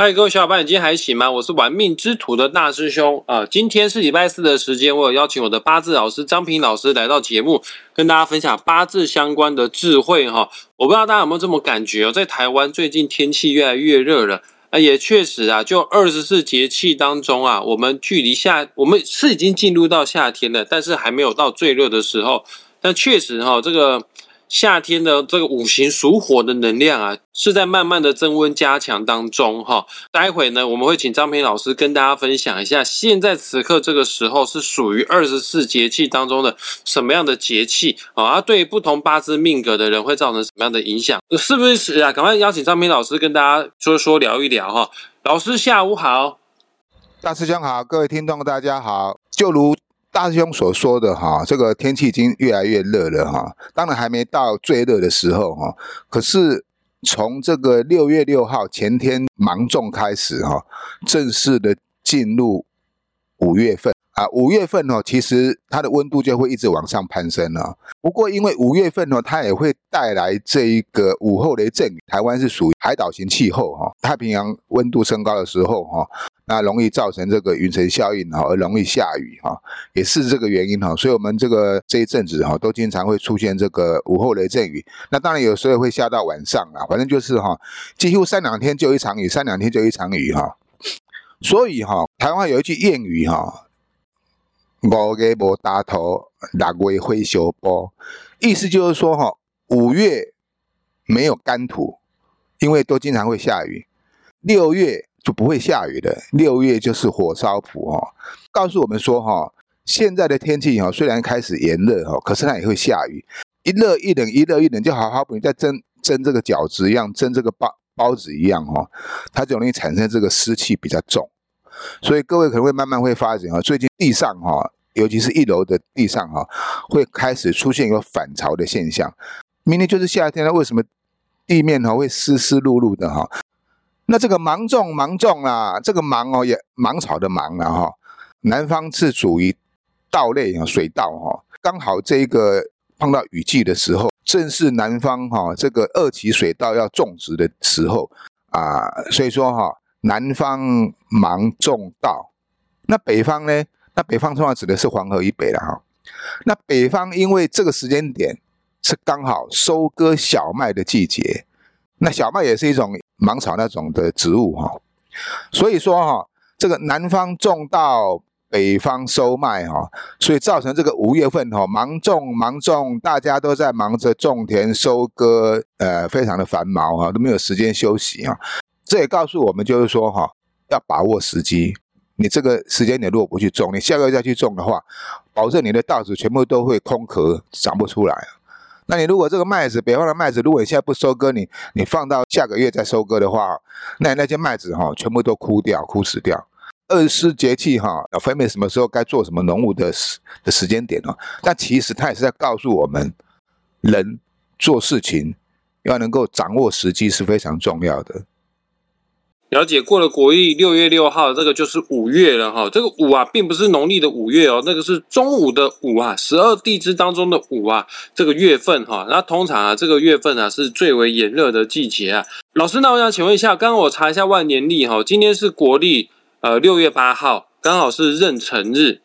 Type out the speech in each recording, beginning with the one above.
嗨，各位小伙伴，你今天还行吗？我是玩命之徒的大师兄啊。今天是礼拜四的时间，我有邀请我的八字老师张平老师来到节目，跟大家分享八字相关的智慧哈。我不知道大家有没有这么感觉哦，在台湾最近天气越来越热了啊，也确实啊，就二十四节气当中啊，我们距离夏，我们是已经进入到夏天了，但是还没有到最热的时候。但确实哈，这个。夏天的这个五行属火的能量啊，是在慢慢的增温加强当中哈。待会呢，我们会请张平老师跟大家分享一下，现在此刻这个时候是属于二十四节气当中的什么样的节气啊？对不同八字命格的人会造成什么样的影响？是不是啊？赶快邀请张平老师跟大家说说聊一聊哈。老师下午好，大师兄好，各位听众大家好，就如。大师兄所说的哈，这个天气已经越来越热了哈，当然还没到最热的时候哈。可是从这个六月六号前天芒种开始哈，正式的进入五月份啊。五月份哦，其实它的温度就会一直往上攀升了。不过因为五月份哦，它也会带来这一个午后雷阵雨。台湾是属于海岛型气候哈，太平洋温度升高的时候哈。那容易造成这个云层效应哈，而容易下雨哈，也是这个原因哈。所以，我们这个这一阵子哈，都经常会出现这个午后雷阵雨。那当然有时候会下到晚上啊，反正就是哈，几乎三两天就一场雨，三两天就一场雨哈。所以哈，台湾有一句谚语哈，“五月无大头，六月会修波”，意思就是说哈，五月没有干土，因为都经常会下雨。六月。就不会下雨的。六月就是火烧埔哈，告诉我们说哈，现在的天气哈虽然开始炎热哈，可是它也会下雨。一热一冷，一热一冷，就好好比你在蒸蒸这个饺子一样，蒸这个包包子一样哈，它就容易产生这个湿气比较重。所以各位可能会慢慢会发现哈，最近地上哈，尤其是一楼的地上哈，会开始出现一个反潮的现象。明天就是夏天了，为什么地面哈会湿湿漉漉的哈？那这个芒种芒种啊，这个芒哦也芒草的芒啊哈，南方是属于稻类啊水稻哈，刚好这个碰到雨季的时候，正是南方哈这个二期水稻要种植的时候啊，所以说哈南方芒种稻，那北方呢？那北方通常指的是黄河以北了哈，那北方因为这个时间点是刚好收割小麦的季节，那小麦也是一种。芒草那种的植物哈，所以说哈，这个南方种稻，北方收麦哈，所以造成这个五月份哈，忙种忙种，大家都在忙着种田收割，呃，非常的繁忙哈，都没有时间休息哈。这也告诉我们，就是说哈，要把握时机。你这个时间点如果不去种，你下个月再去种的话，保证你的稻子全部都会空壳，长不出来。那你如果这个麦子，北方的麦子，如果你现在不收割，你你放到下个月再收割的话，那那些麦子哈，全部都枯掉、枯死掉。二十四节气哈，要分别什么时候该做什么农务的时的时间点哦。但其实它也是在告诉我们，人做事情要能够掌握时机是非常重要的。了解过了国历六月六号，这个就是五月了哈。这个五啊，并不是农历的五月哦，那个是中午的午啊，十二地支当中的午啊，这个月份哈。那通常啊，这个月份啊是最为炎热的季节啊。老师，那我想请问一下，刚刚我查一下万年历哈，今天是国历呃六月八号，刚好是壬辰日。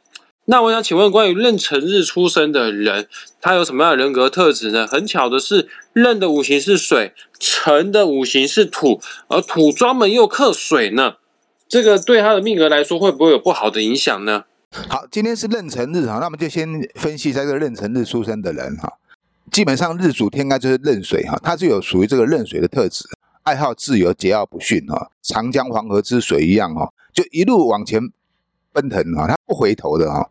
那我想请问，关于壬辰日出生的人，他有什么样的人格特质呢？很巧的是，壬的五行是水，辰的五行是土，而土专门又克水呢。这个对他的命格来说，会不会有不好的影响呢？好，今天是壬辰日哈，那我们就先分析这个壬辰日出生的人哈。基本上日主天干就是壬水哈，他是有属于这个壬水的特质，爱好自由，桀骜不驯哈，长江黄河之水一样哈，就一路往前。奔腾啊，他不回头的啊，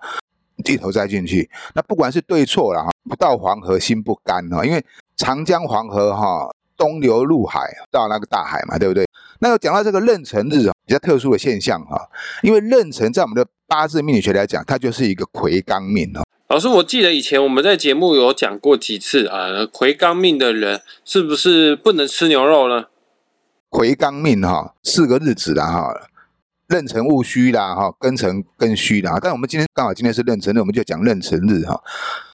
低头再进去。那不管是对错了哈，不到黄河心不甘哈，因为长江黄河哈，东流入海到那个大海嘛，对不对？那要讲到这个壬辰日啊，比较特殊的现象哈，因为壬辰在我们的八字命理学来讲，它就是一个魁罡命哦。老师，我记得以前我们在节目有讲过几次啊，魁罡命的人是不是不能吃牛肉呢？魁罡命哈，四个日子的哈。壬辰戊戌啦，哈，庚辰庚戌啦，但我们今天刚好今天是壬辰日，我们就讲壬辰日哈。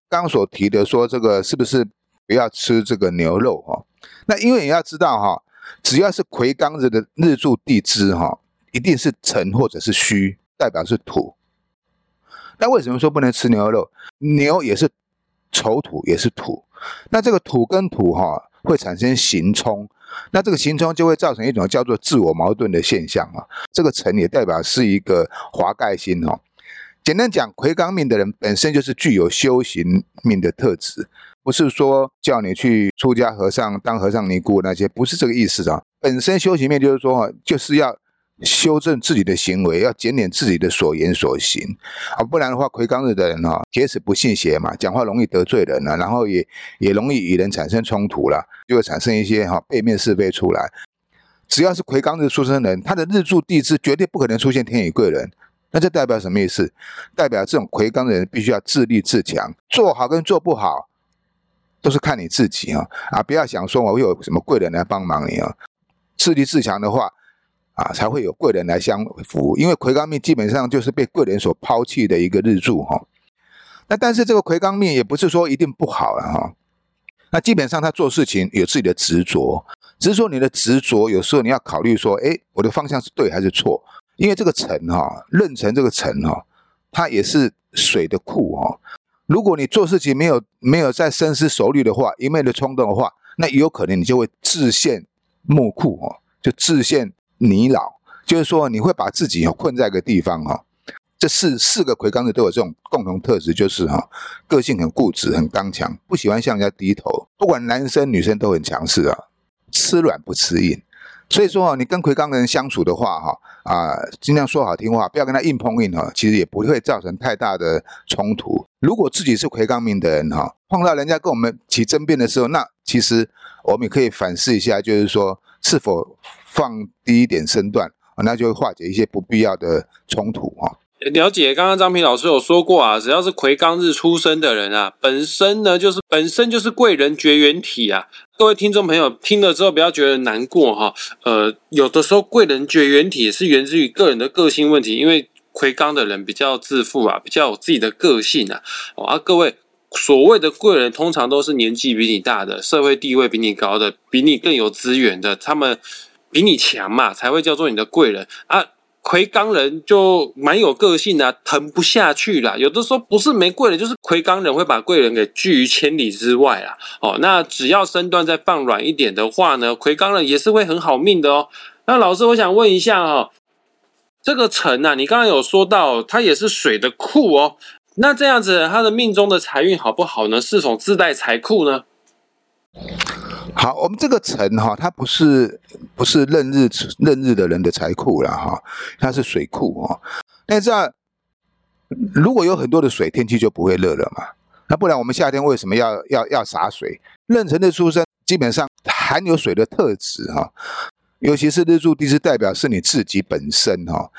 刚所提的说这个是不是不要吃这个牛肉哈？那因为你要知道哈，只要是癸刚日的日柱地支哈，一定是辰或者是戌，代表是土。那为什么说不能吃牛肉？牛也是丑土，也是土。那这个土跟土哈会产生刑冲，那这个行冲就会造成一种叫做自我矛盾的现象啊。这个辰也代表是一个华盖星哦。简单讲，魁罡命的人本身就是具有修行命的特质，不是说叫你去出家和尚当和尚尼姑那些，不是这个意思啊。本身修行命就是说，就是要。修正自己的行为，要检点自己的所言所行啊，不然的话，魁罡日的人哈，铁齿不信邪嘛，讲话容易得罪人啊，然后也也容易与人产生冲突了，就会产生一些哈背面是非出来。只要是魁罡日出生人，他的日柱地支绝对不可能出现天乙贵人，那这代表什么意思？代表这种魁罡的人必须要自立自强，做好跟做不好都是看你自己啊啊！不要想说我有什么贵人来帮忙你啊，自立自强的话。啊，才会有贵人来相扶，因为魁罡命基本上就是被贵人所抛弃的一个日柱哈。那但是这个魁罡命也不是说一定不好了哈。那基本上他做事情有自己的执着，只是说你的执着有时候你要考虑说，哎，我的方向是对还是错？因为这个辰哈，壬辰这个辰哈，它也是水的库哈。如果你做事情没有没有在深思熟虑的话，一昧的冲动的话，那有可能你就会自陷木库哈，就自陷。泥老，就是说你会把自己困在一个地方哈。这四四个魁罡的都有这种共同特质，就是哈，个性很固执、很刚强，不喜欢向人家低头。不管男生女生都很强势啊，吃软不吃硬。所以说啊，你跟魁罡的人相处的话哈，啊，尽量说好听话，不要跟他硬碰硬哈，其实也不会造成太大的冲突。如果自己是魁罡命的人哈，碰到人家跟我们起争辩的时候，那其实我们也可以反思一下，就是说是否。放低一点身段，那就会化解一些不必要的冲突啊。了解，刚刚张平老师有说过啊，只要是癸刚日出生的人啊，本身呢就是本身就是贵人绝缘体啊。各位听众朋友听了之后不要觉得难过哈。呃，有的时候贵人绝缘体是源自于个人的个性问题，因为癸刚的人比较自负啊，比较有自己的个性啊。啊，各位所谓的贵人通常都是年纪比你大的，社会地位比你高的，比你更有资源的，他们。比你强嘛，才会叫做你的贵人啊。魁罡人就蛮有个性的，疼不下去啦。有的时候不是没贵人，就是魁罡人会把贵人给拒于千里之外啊。哦，那只要身段再放软一点的话呢，魁罡人也是会很好命的哦。那老师，我想问一下哈，这个辰啊，你刚刚有说到它也是水的库哦。那这样子，他的命中的财运好不好呢？是否自带财库呢？好，我们这个辰哈，它不是不是任日任日的人的财库了哈，它是水库哈。那这样如果有很多的水，天气就不会热了嘛。那不然我们夏天为什么要要要洒水？壬辰的出生基本上含有水的特质哈，尤其是日柱地支代表是你自己本身哈。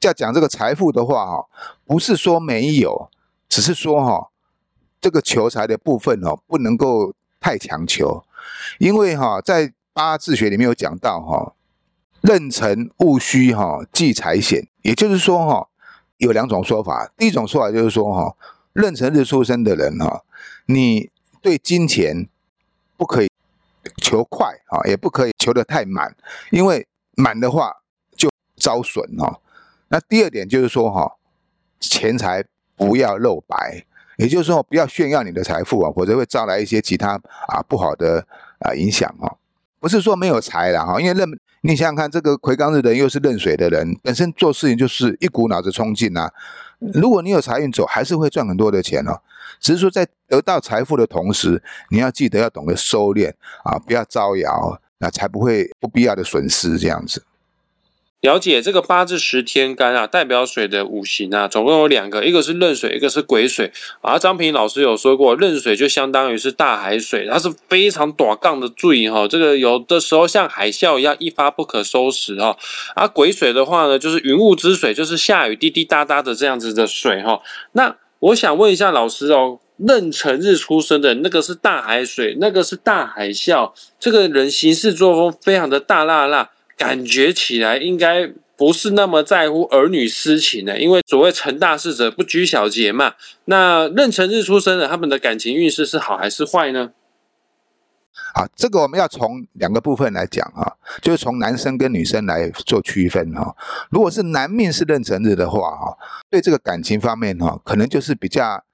要讲这个财富的话哈，不是说没有，只是说哈，这个求财的部分哦，不能够太强求。因为哈，在八字学里面有讲到哈，壬辰戊戌哈忌财险，也就是说哈，有两种说法。第一种说法就是说哈，壬辰日出生的人哈，你对金钱不可以求快啊，也不可以求得太满，因为满的话就遭损哈。那第二点就是说哈，钱财不要露白。也就是说，不要炫耀你的财富啊，否则会招来一些其他啊不好的啊影响啊。不是说没有财了哈，因为认你想想看，这个魁罡日的人又是壬水的人，本身做事情就是一股脑子冲劲啊。如果你有财运走，还是会赚很多的钱哦。只是说在得到财富的同时，你要记得要懂得收敛啊，不要招摇，那才不会不必要的损失这样子。了解这个八字十天干啊，代表水的五行啊，总共有两个，一个是壬水，一个是癸水啊。张平老师有说过，壬水就相当于是大海水，它是非常短杠的注哈，这个有的时候像海啸一样一发不可收拾哈。而癸水的话呢，就是云雾之水，就是下雨滴滴答答的这样子的水哈。那我想问一下老师哦，壬辰日出生的那个是大海水，那个是大海啸，这个人行事作风非常的大辣辣。感觉起来应该不是那么在乎儿女私情的，因为所谓成大事者不拘小节嘛。那壬辰日出生的，他们的感情运势是好还是坏呢？啊，这个我们要从两个部分来讲啊，就是从男生跟女生来做区分哈。如果是男命是壬辰日的话哈，对这个感情方面哈，可能就是比较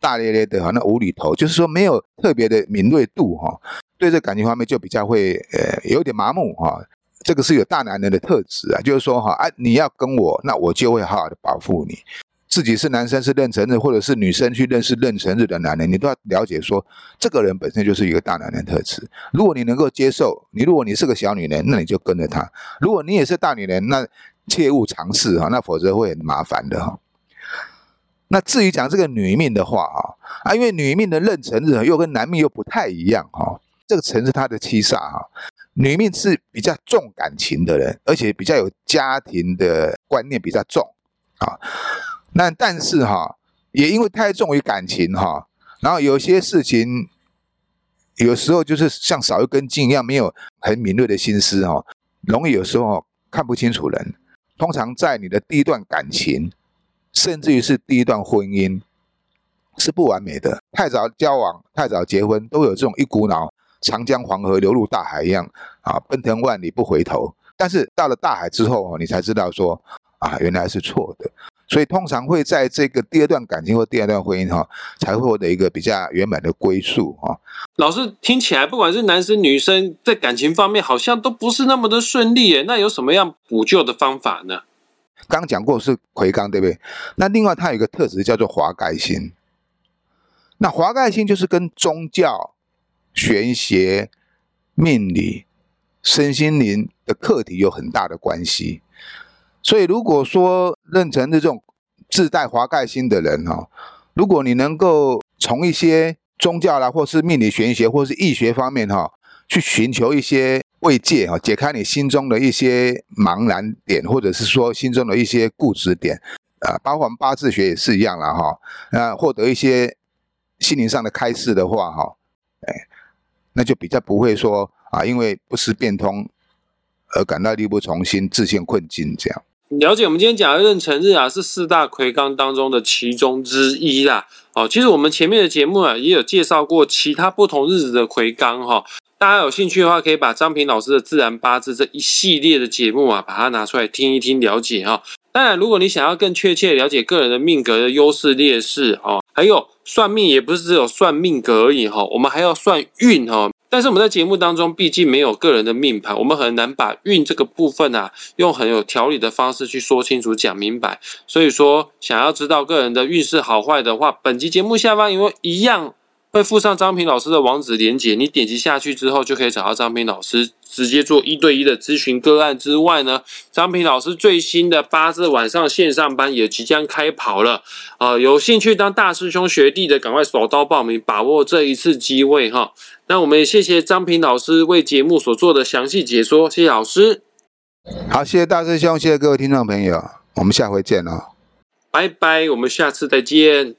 大咧咧的哈，那无厘头，就是说没有特别的敏锐度哈，对这感情方面就比较会呃有点麻木哈。这个是有大男人的特质啊，就是说哈，啊你要跟我，那我就会好好的保护你。自己是男生是壬辰日，或者是女生去认识壬辰日的男人，你都要了解说，这个人本身就是一个大男人特质。如果你能够接受，你如果你是个小女人，那你就跟着他；如果你也是大女人，那切勿尝试哈，那否则会很麻烦的哈。那至于讲这个女命的话哈，啊，因为女命的壬辰日又跟男命又不太一样哈，这个辰是他的七煞哈，女命是比较重感情的人，而且比较有家庭的观念比较重啊。那但是哈，也因为太重于感情哈，然后有些事情，有时候就是像少一根筋一样，没有很敏锐的心思哈，容易有时候看不清楚人。通常在你的第一段感情，甚至于是第一段婚姻，是不完美的。太早交往、太早结婚，都有这种一股脑长江黄河流入大海一样啊，奔腾万里不回头。但是到了大海之后你才知道说啊，原来是错的。所以通常会在这个第二段感情或第二段婚姻哈，才会获得一个比较圆满的归宿哈。老师听起来，不管是男生女生，在感情方面好像都不是那么的顺利耶。那有什么样补救的方法呢？刚讲过是魁罡，对不对？那另外它有一个特质叫做华盖星。那华盖星就是跟宗教、玄学、命理、身心灵的课题有很大的关系。所以，如果说认成这种自带华盖星的人哈，如果你能够从一些宗教啦，或是命理玄学，或是易学方面哈，去寻求一些慰藉哈，解开你心中的一些茫然点，或者是说心中的一些固执点啊，包括我们八字学也是一样了哈，啊，获得一些心灵上的开示的话哈，哎，那就比较不会说啊，因为不思变通而感到力不从心，自陷困境这样。了解，我们今天讲的壬辰日啊，是四大魁罡当中的其中之一啦。哦，其实我们前面的节目啊，也有介绍过其他不同日子的魁罡哈。大家有兴趣的话，可以把张平老师的自然八字这一系列的节目啊，把它拿出来听一听，了解哈。当然，如果你想要更确切了解个人的命格的优势劣势哦，还有算命也不是只有算命格而已哈，我们还要算运哈。但是我们在节目当中，毕竟没有个人的命盘，我们很难把运这个部分啊，用很有条理的方式去说清楚、讲明白。所以说，想要知道个人的运势好坏的话，本集节目下方因为一样会附上张平老师的网址连接，你点击下去之后，就可以找到张平老师。直接做一对一的咨询个案之外呢，张平老师最新的八字晚上线上班也即将开跑了啊！有兴趣当大师兄学弟的，赶快手刀报名，把握这一次机会哈！那我们也谢谢张平老师为节目所做的详细解说，谢谢老师。好，谢谢大师兄，谢谢各位听众朋友，我们下回见哦，拜拜，我们下次再见。